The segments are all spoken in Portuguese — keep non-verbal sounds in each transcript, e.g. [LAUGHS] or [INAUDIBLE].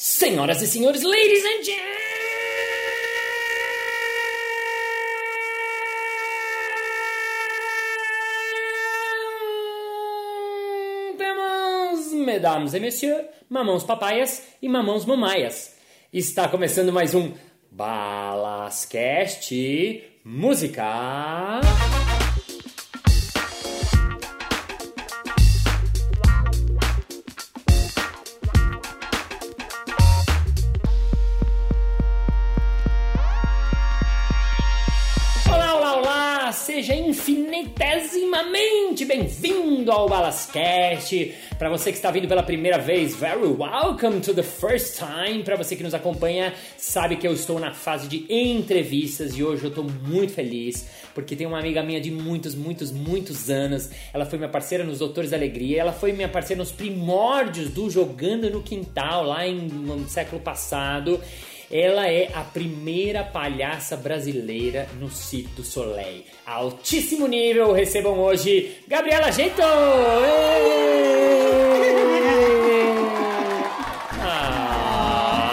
Senhoras e senhores, ladies and gentlemen, mesdames et messieurs, mamãos papaias e mamãos mamaias. Está começando mais um Balascast Música. Seja infinitesimamente bem-vindo ao Balascast. Para você que está vindo pela primeira vez, very welcome to the first time. Para você que nos acompanha, sabe que eu estou na fase de entrevistas e hoje eu estou muito feliz porque tem uma amiga minha de muitos, muitos, muitos anos. Ela foi minha parceira nos Doutores da Alegria, ela foi minha parceira nos primórdios do Jogando no Quintal lá em, no século passado. Ela é a primeira palhaça brasileira no Cirque du Soleil. Altíssimo nível, recebam hoje Gabriela Jeito! Ah,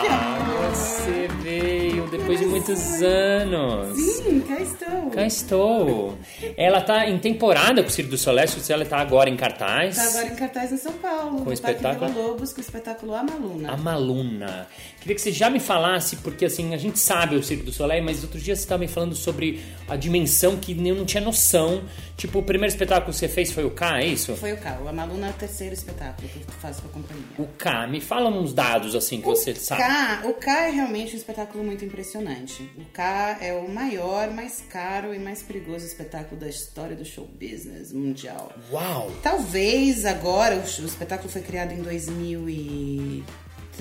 você veio depois de muitos anos. Sim, cá estou. Cá estou. Ela tá em temporada com o Cirque du Soleil, se ela tá agora em cartaz. Tá agora em cartaz em São Paulo. Com o espetáculo? Lobos, com o espetáculo Amaluna. A Maluna. Queria que você já me falasse, porque assim, a gente sabe o Cirque du Soleil, mas outro dia você estava me falando sobre a dimensão que eu não tinha noção. Tipo, o primeiro espetáculo que você fez foi o K, é isso? Foi o K. O Amaluna é o terceiro espetáculo que eu faço com a companhia. O K, me fala uns dados assim que você sabe. K, o K é realmente um espetáculo muito impressionante. O K é o maior, mais caro e mais perigoso espetáculo da história do show business mundial. Uau! Talvez agora, o, o espetáculo foi criado em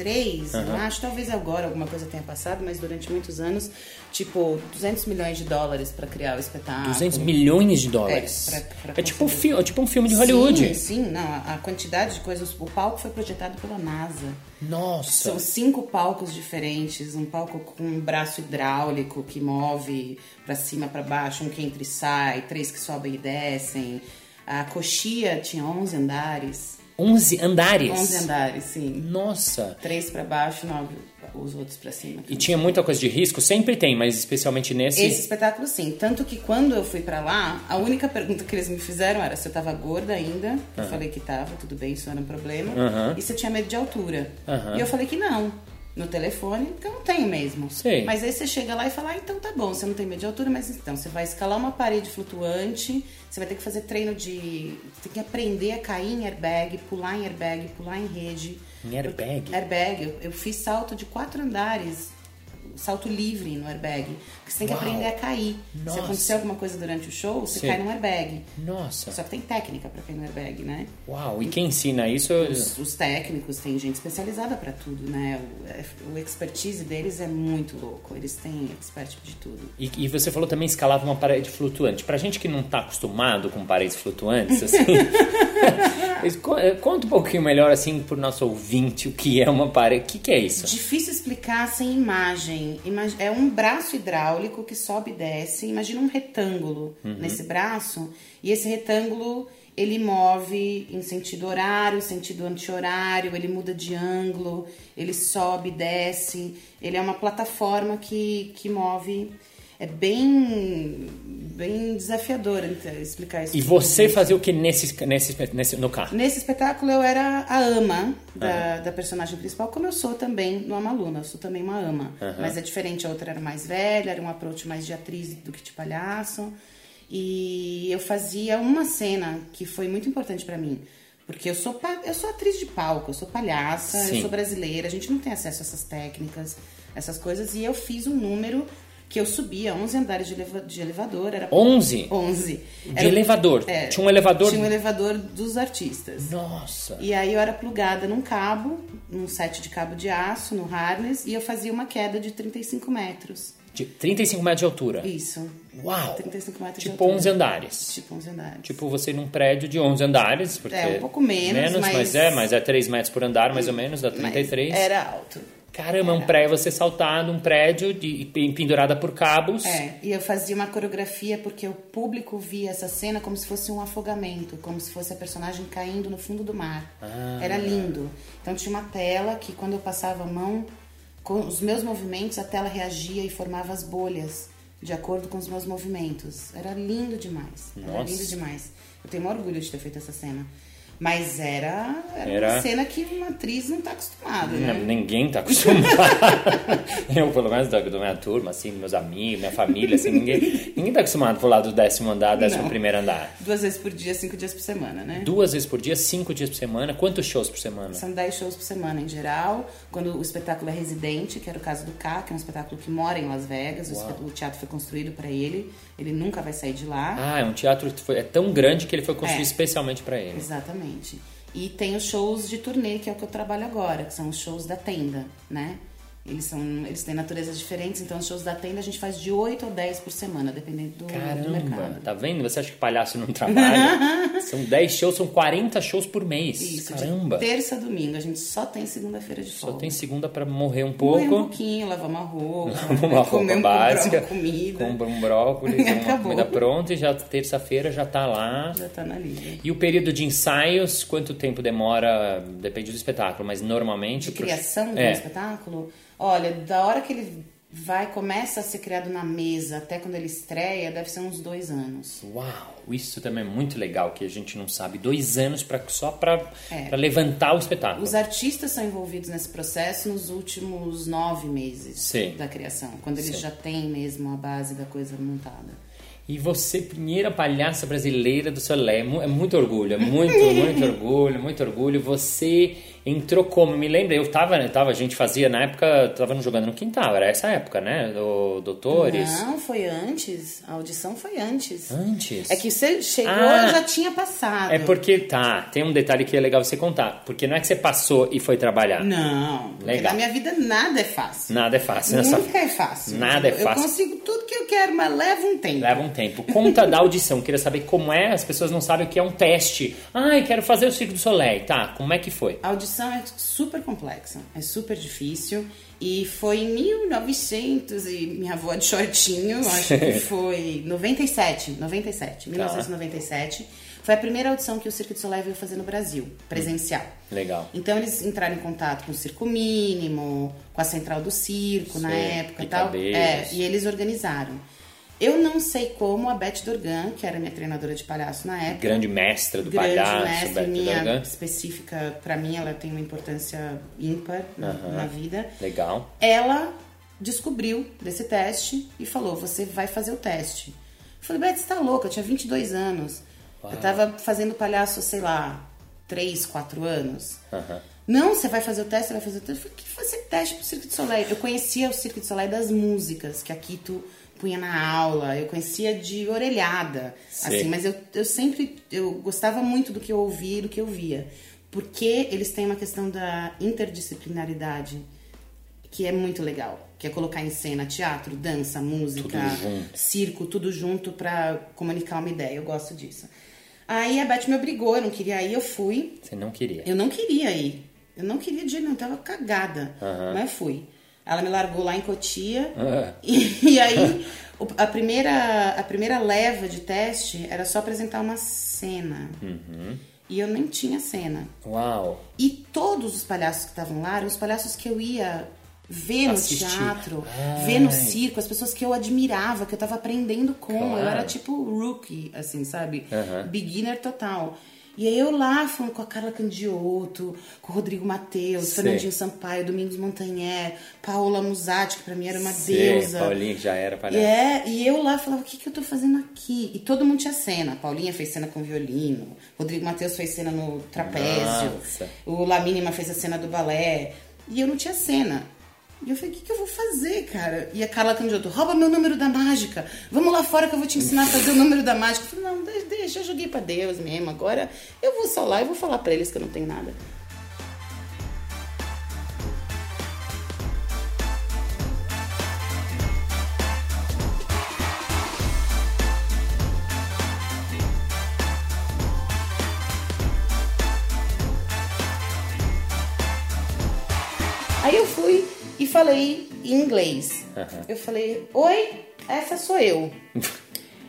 2003, eu Aham. acho. Talvez agora alguma coisa tenha passado, mas durante muitos anos, tipo, 200 milhões de dólares pra criar o espetáculo. 200 milhões de dólares. É, pra- pra é tipo, um conseguir. fi- é tipo um filme de Hollywood. Sim, sim, não. A a quantidade de coisas. O palco foi projetado pela NASA. Nossa! São cinco palcos diferentes, um palco com um braço hidráulico que move pra cima, pra baixo, um que entra e sai, três que sobem e descem. A coxia tinha 11 andares. 11 andares. 11 andares, sim. Nossa! Três pra baixo, nove os outros pra cima. E tinha muita coisa de risco? Sempre tem, mas especialmente nesse. Esse espetáculo sim. Tanto que quando eu fui pra lá, a única pergunta que eles me fizeram era se eu tava gorda ainda. Eu falei que tava, tudo bem, isso não era um problema. Aham. E se eu tinha medo de altura. Aham. E eu falei que não. No telefone, que eu não tenho mesmo. Sei. Mas aí você chega lá e fala, ah, então tá bom, você não tem medo de altura, mas então você vai escalar uma parede flutuante, você vai ter que fazer treino de. Você tem que aprender a cair em airbag, pular em airbag, pular em rede. Em airbag? Airbag, eu, eu fiz salto de quatro andares, salto livre no airbag. Porque você tem que Uau. aprender a cair. Nossa. Se acontecer alguma coisa durante o show, você Sim. cai num airbag. Nossa! Só que tem técnica pra cair no airbag, né? Uau! E quem ensina isso? Os, os técnicos, tem gente especializada pra tudo, né? O, o expertise deles é muito louco. Eles têm expert de tudo. E, e você falou também escalava uma parede flutuante. Pra gente que não tá acostumado com paredes flutuantes, assim. [LAUGHS] [LAUGHS] eh, conta um pouquinho melhor, assim, pro nosso ouvinte, o que é uma parede. O que, que é isso? Difícil explicar sem imagem. Ima- É um braço hidráulico que sobe e desce. Imagina um retângulo nesse braço. E esse retângulo ele move em sentido horário, sentido anti-horário, ele muda de ângulo, ele sobe e desce. Ele é uma plataforma que, que move. É bem, bem desafiador então, explicar isso. E você fazia o que nesse, nesse, nesse, no carro? Nesse espetáculo eu era a ama da, da personagem principal, como eu sou também no Amaluna, eu sou também uma ama. Mas é diferente, a outra era mais velha, era um approach mais de atriz do que de palhaço. E eu fazia uma cena que foi muito importante pra mim. Porque eu sou, eu sou atriz de palco, eu sou palhaça, Sim. eu sou brasileira, a gente não tem acesso a essas técnicas, essas coisas. E eu fiz um número que eu subia 11 andares de, eleva- de elevador. Era 11? 11. De elevador? é, Tinha um elevador? Tinha um elevador dos artistas. Nossa! E aí eu era plugada num cabo, num set de cabo de aço, no harness, e eu fazia uma queda de 35 metros. De 35 metros de altura. Isso. Uau! 35 metros de Tipo altura. 11 andares. Tipo 11 andares. Tipo você num prédio de 11 andares, porque É, um pouco menos, menos, mas, mas- é, mas é 3 metros por andar, mais ou menos, dá Mas 33. Era alto. Caramba, é um prédio, você saltar num prédio de, pendurada por cabos. É, e eu fazia uma coreografia porque o público via essa cena como se fosse um afogamento, como se fosse a personagem caindo no fundo do mar. Ah. Era lindo. Então tinha uma tela que quando eu passava a mão, com os meus movimentos, a tela reagia e formava as bolhas de acordo com os meus movimentos. Era lindo demais. Era Nossa. lindo demais. Eu tenho orgulho de ter feito essa cena. Mas era, era, Era- uma cena que uma atriz não tá acostumada, né? Ninguém tá acostumado. [LAUGHS] eu, pelo menos da, da minha turma, assim, meus amigos, minha família, assim, ninguém, ninguém tá acostumado a pular do décimo andar, décimo Não. primeiro andar. Duas vezes por dia, cinco dias por semana, né? Duas vezes por dia, cinco dias por semana. Quantos shows por semana? São 10 shows por semana em geral. Quando o espetáculo é residente, que era o caso do K, que é um espetáculo que mora em Las Vegas, o o teatro foi construído para ele, ele nunca vai sair de lá. Ah, é um teatro que foi, é tão grande que ele foi construído É. especialmente pra ele. Exatamente. E tem os shows de turnê, que é o que eu trabalho agora, que são os shows da tenda, né? Eles, são, eles têm naturezas diferentes, então os shows da tenda a gente faz de 8 ou 10 por semana, dependendo do, do Caramba, mercado. tá vendo? Você acha que palhaço não trabalha? [LAUGHS] são 10 shows, são 40 shows por mês. Isso, Caramba. terça a domingo. A gente só tem segunda-feira de Só folga. tem segunda pra morrer um Morrer um pouco. pouquinho, lavar uma roupa, [LAUGHS] uma roupa comer um básica, uma comida. compra um brócolis, [LAUGHS] uma comida pronta e já terça-feira já tá lá. Já tá na lista. E o período de ensaios, quanto tempo demora? Depende do espetáculo, mas normalmente... De criação do é. espetáculo? Olha, da hora que ele vai, começa a ser criado na mesa até quando ele estreia, deve ser uns dois anos. Uau, isso também é muito legal, que a gente não sabe. Dois anos pra, só pra, É. levantar o espetáculo. Os artistas são envolvidos nesse processo nos últimos nove meses Sim. da criação, quando eles Sim. já têm mesmo a base da coisa montada. E você, primeira palhaça brasileira do Solé, é mu- é muito orgulho, é muito, muito [LAUGHS] orgulho, muito orgulho. Você entrou como? Me lembra, eu tava, eu tava, a gente fazia na época, tava jogando no quintal, era essa época, né? Do Doutores. Não, foi antes. A audição foi antes. Antes. É que você chegou, Ah. eu já tinha passado. É porque, tá, tem um detalhe que é legal você contar. Porque não é que você passou e foi trabalhar. Não, porque Legal. na minha vida nada é fácil. Nada é fácil nessa Nunca é fácil. Nada é fácil. Eu consigo tudo que eu quero, mas leva um tempo. Leva um tempo. Conta da audição. Queria saber como é. As pessoas não sabem o que é um teste. Ai, quero fazer o Circo do Soleil. Tá, como é que foi? A audição é super complexa, é super difícil. E foi em 1900 e minha avó de shortinho, acho que [LAUGHS] foi 97, 97, 1997. Foi a primeira audição que o Circo de Soleil veio fazer no Brasil, presencial. Legal. Então eles entraram em contato com o Circo Mínimo, com a Central do Circo na Sei, época e tal. É, e eles organizaram. Eu não sei como a Beth Dorgan, que era minha treinadora de palhaço na época, Grande mestra do grande palhaço, mestre, Beto minha Dorgan. específica, pra mim ela tem uma importância ímpar na, na vida. Legal. Ela descobriu desse teste e falou: Você vai fazer o teste. Eu falei: Beth, você tá louca? Eu tinha 22 anos. Eu tava fazendo palhaço, sei lá, 3, 4 anos. Aham. Não, você vai fazer o teste, você vai fazer o teste. Eu falei, que fazer teste pro Circo de Soleil? Eu conhecia o Circo de Soleil das músicas, que aqui tu punha na aula. Eu conhecia de orelhada, Sei. assim. Mas eu, eu sempre, eu gostava muito do que eu ouvia e do que eu via. Porque eles têm uma questão da interdisciplinaridade que é muito legal. Que é colocar em cena teatro, dança, música, Tudo circo, tudo junto pra comunicar uma ideia. Eu gosto disso. Aí a Beth me obrigou, eu não queria ir, eu fui. Você não queria. Eu não queria ir. Eu não queria de eu tava cagada. Aham. Mas fui. Ela me largou lá em Cotia. Ah. [LAUGHS] E, e aí, a primeira, a primeira leva de teste era só apresentar uma cena. Uhum. E eu nem tinha cena. Uau. E todos os palhaços que estavam lá eram os palhaços que eu ia ver no Assistir. teatro, Ai. ver no circo, as pessoas que eu admirava, que eu tava aprendendo com. Claro. Eu era tipo rookie, assim, sabe? Aham. Beginner total. E aí eu lá falando com a Carla Candioto, com o Rodrigo Matheus, Sei. Fernandinho Sampaio, Domingos Montanher, Paola Musatti, que pra mim era uma Sei, deusa. Paulinha que já era E, palhaço. é, e eu lá falava, o que, que eu tô fazendo aqui? E todo mundo tinha cena. A Paulinha fez cena com violino, Rodrigo Matheus fez cena no trapézio, Nossa. o La Mínima fez a cena do balé. E eu não tinha cena. E eu falei, o que, que eu vou fazer, cara? E a Carla Candioto, rouba meu número da mágica. Vamos lá fora que eu vou te ensinar a fazer o número da mágica. Eu falei, não, de- deixa, eu joguei pra Deus mesmo. Agora eu vou só lá e vou falar pra eles que eu não tenho nada. E falei em inglês. Aham. Eu falei: Oi, essa sou eu. [LAUGHS]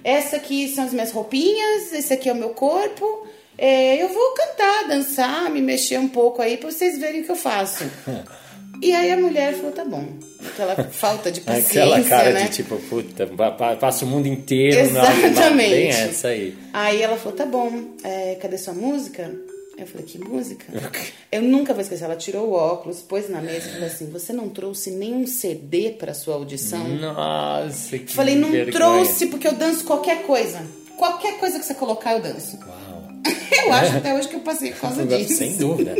Essa aqui são as minhas roupinhas, esse aqui é o meu corpo. É, eu vou cantar, dançar, me mexer um pouco aí pra vocês verem o que eu faço. E aí a mulher falou: tá bom. Aquela falta de [LAUGHS] paciência, Aquela cara né? de tipo, puta, pa- pa- passa o mundo inteiro na Exatamente. Bem essa aí. Aí ela falou, tá bom, é, cadê sua música? Eu falei, que música? Eu nunca vou esquecer. Ela tirou o óculos, pôs na mesa e falou assim: Você não trouxe nenhum CD pra sua audição? Nossa, que Falei, não vergonha. trouxe porque eu danço qualquer coisa. Qualquer coisa que você colocar, eu danço. Uau. [LAUGHS] Eu acho até hoje que eu passei por causa [LAUGHS] disso. Sem dúvida.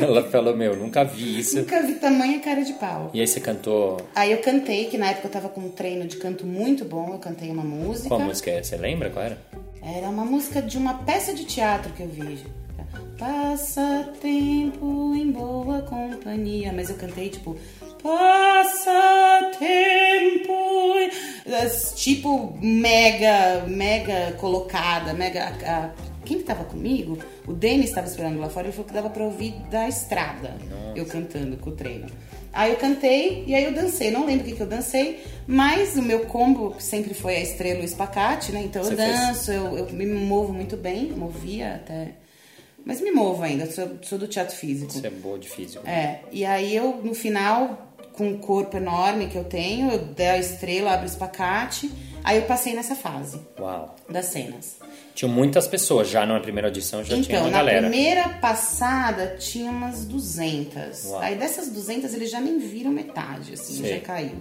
Ela falou, meu, nunca vi isso. Nunca vi tamanha cara de pau. E aí você cantou. Aí eu cantei, que na época eu tava com um treino de canto muito bom, eu cantei uma música. Qual música é? Você lembra qual era? Era uma música de uma peça de teatro que eu vi. Passa tempo em boa companhia. Mas eu cantei tipo. Passa tempo. em-" Tipo, mega, mega colocada, mega. a- quem que tava comigo? O Denis estava esperando lá fora, ele falou que dava pra ouvir da estrada. Eu cantando com o treino. Aí eu cantei e aí eu dancei. Não lembro o que, que eu dancei, mas o meu combo sempre foi a estrela e o espacate, né? Então eu Você fez- danço, eu, eu me movo muito bem, movia até. Mas me movo ainda, sou, sou do teatro físico. Você é boa de físico. É, e aí eu, no final, com o corpo enorme que eu tenho, eu dei a estrela, abro o espacate, aí eu passei nessa fase Uau. das cenas. Tinham muitas pessoas já na primeira audição, já tinha Então, uma na galera. primeira passada tinha umas 200. Uau. Aí dessas 200 eles já nem viram metade, assim, Sei. já caiu.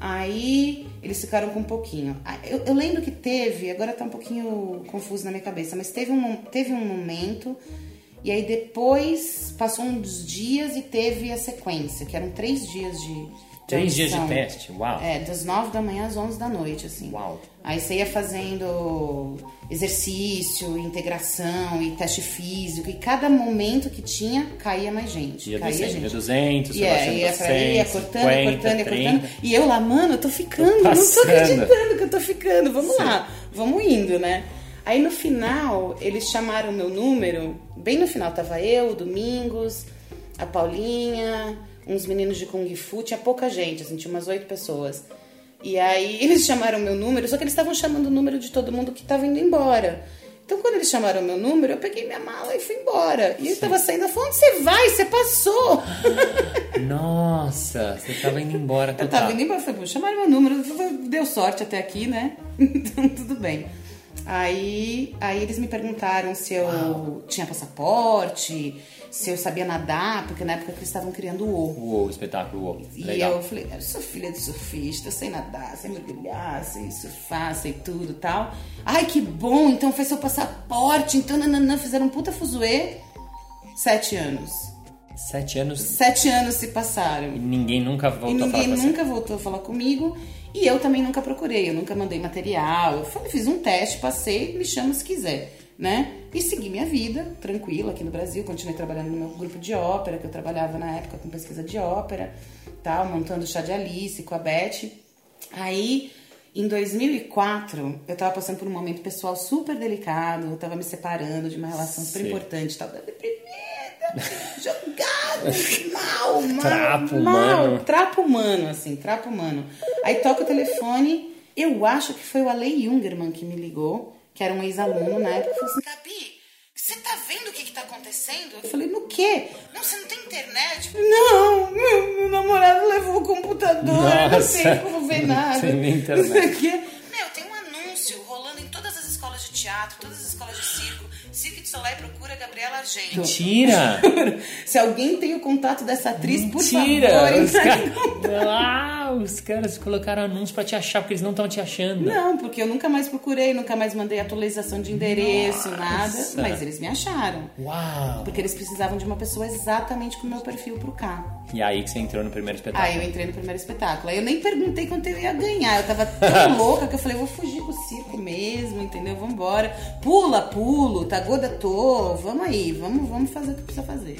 Aí eles ficaram com um pouquinho. Ah, Eu, eu lembro que teve, agora tá um pouquinho confuso na minha cabeça, mas teve um, teve um momento, e aí depois passou uns dias e teve a sequência, que eram três dias de. Três dias de teste, uau. É, das 9 da manhã às 11 da noite, assim. Uau. Aí você ia fazendo exercício, integração e teste físico. E cada momento que tinha, caía mais gente. Ia caía descendo, gente. ia 200, E é, baixando ia pra aí, ia 100, cortando, 50, ia cortando, ia 30. cortando. E eu lá, mano, eu tô ficando, Tô não tô acreditando que eu tô ficando. Vamos lá, vamos indo, né? Aí no final, eles chamaram o meu número. Bem no final, tava eu, o Domingos, a Paulinha, uns meninos de Kung Fu. Tinha pouca gente, assim, tinha umas oito pessoas. E aí [LAUGHS] eles chamaram meu número, só que eles estavam chamando o número de todo mundo que tava indo embora. Então, quando eles chamaram meu número, eu peguei minha mala e fui embora. E eu tava saindo, ela falou, onde você vai? Você passou! [LAUGHS] Nossa, você tava indo embora Eu total. tava indo embora, falei, chamaram meu número, eu falei, deu sorte até aqui, né? [LAUGHS] Então tudo bem. Aí, aí eles me perguntaram se eu tinha passaporte, se eu sabia nadar, porque na época eles estavam criando o O. Uou, o espetáculo. E Legal. eu falei, eu sou filha de surfista, sei nadar, sei mergulhar, sei surfar, sei tudo e tal. Ai, que bom, então foi seu passaporte, então nananã, fizeram um puta fuzuê. Sete anos. Sete anos Sete anos se passaram. e ninguém nunca voltou E a falar ninguém com nunca voltou a falar comigo. E eu também nunca procurei, eu nunca mandei material. Eu falei, fiz um teste, passei, me chama se quiser, né? E segui minha vida, tranquila, aqui no Brasil. Continuei trabalhando no meu grupo de ópera, que eu trabalhava na época com pesquisa de ópera, tal, montando chá de Alice com a Beth. Aí, em 2004, eu tava passando por um momento pessoal super delicado, eu tava me separando de uma relação super Sim. importante, tava deprimida, [LAUGHS] jogada, [LAUGHS] mal, mal, Trapo mal, humano. trapo humano, assim, trapo humano. Aí toca o telefone, eu acho que foi o Ale Jungerman que me ligou, que era um ex-aluno na época, e falou assim: Gabi, você tá vendo o que que tá acontecendo? Eu falei: no quê? Não, você não tem internet? Não, meu, meu namorado levou o computador, eu não sei Nossa. como ver nada. Sem nem internet. Não sei o quê. Meu, tem um anúncio rolando em todas as escolas de teatro, todas as escolas de circo. Cirque de Soleil procura Gabriela Argento. Mentira! [LAUGHS] Se alguém tem o contato dessa atriz, por Mentira! favor, Os, cara- [LAUGHS] ah, os caras colocaram anúncio pra te achar, porque eles não estão te achando. Não, porque eu nunca mais procurei, nunca mais mandei atualização de endereço, nada. Nossa. Mas eles me acharam. Uau! Porque eles precisavam de uma pessoa exatamente com o meu perfil pro K. E aí que você entrou no primeiro espetáculo. Aí eu entrei no primeiro espetáculo. Aí eu nem perguntei quanto eu ia ganhar. Eu tava tão [LAUGHS] louca que eu falei, vou fugir com o circo mesmo, entendeu? Vambora. Pula, pulo, tá gorda, tô. Vamos aí, vamos, vamos fazer o que precisa fazer.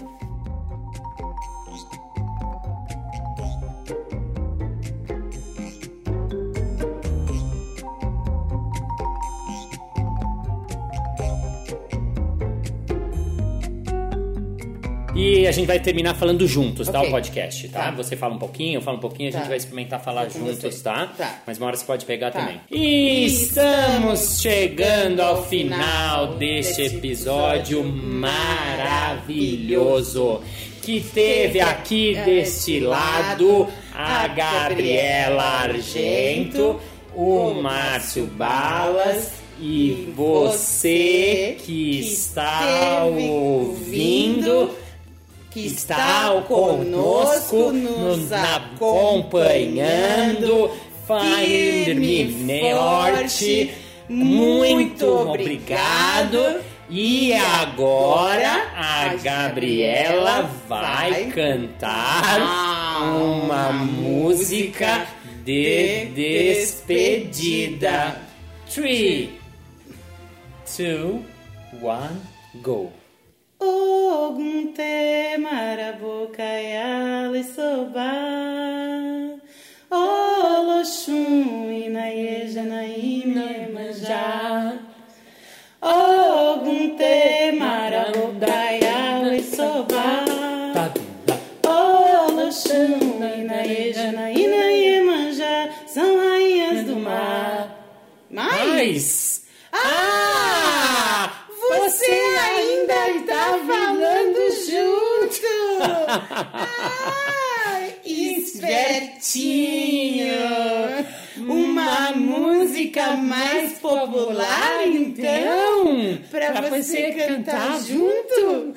E a gente vai terminar falando juntos, tá? Ok. O podcast, tá? Tá. Você fala um pouquinho, eu falo um pouquinho, a gente Tá. vai experimentar falar com juntos, tá? Tá. Mas uma hora você pode pegar Tá. também. E estamos chegando ao final deste episódio maravilhoso que teve aqui deste lado a Gabriela Argento, o Márcio Balas e você que está ouvindo que está conosco, nos acompanhando, firme forte. Muito obrigado. E agora a Gabriela vai cantar uma música de despedida. Three, two, one, go. Ogunte marabokayale soba Oloshun espertinho! Uma música mais popular, então? Pra você cantar junto?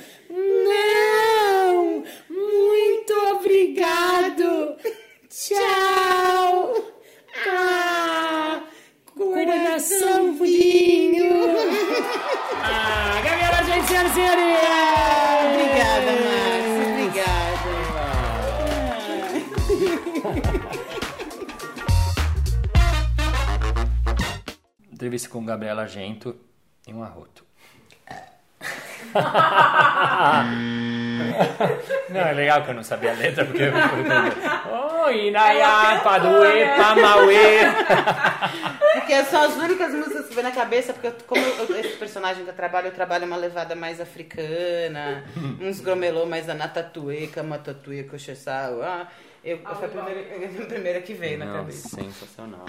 Entrevista com Gabriela Argento em um arroto. [LAUGHS] Não, é legal que eu não sabia a letra, porque eu fui Oi, Inaiá, Paduê, Pamauê. Porque são as únicas músicas que vem na cabeça, porque eu- como eu- esse personagem que eu trabalho, eu trabalho uma levada mais africana, uns gromelô mais anatatuê, kamatatuê, cochessau. Ah, eu, foi a primeira, a primeira que veio na Não, cabeça. sensacional.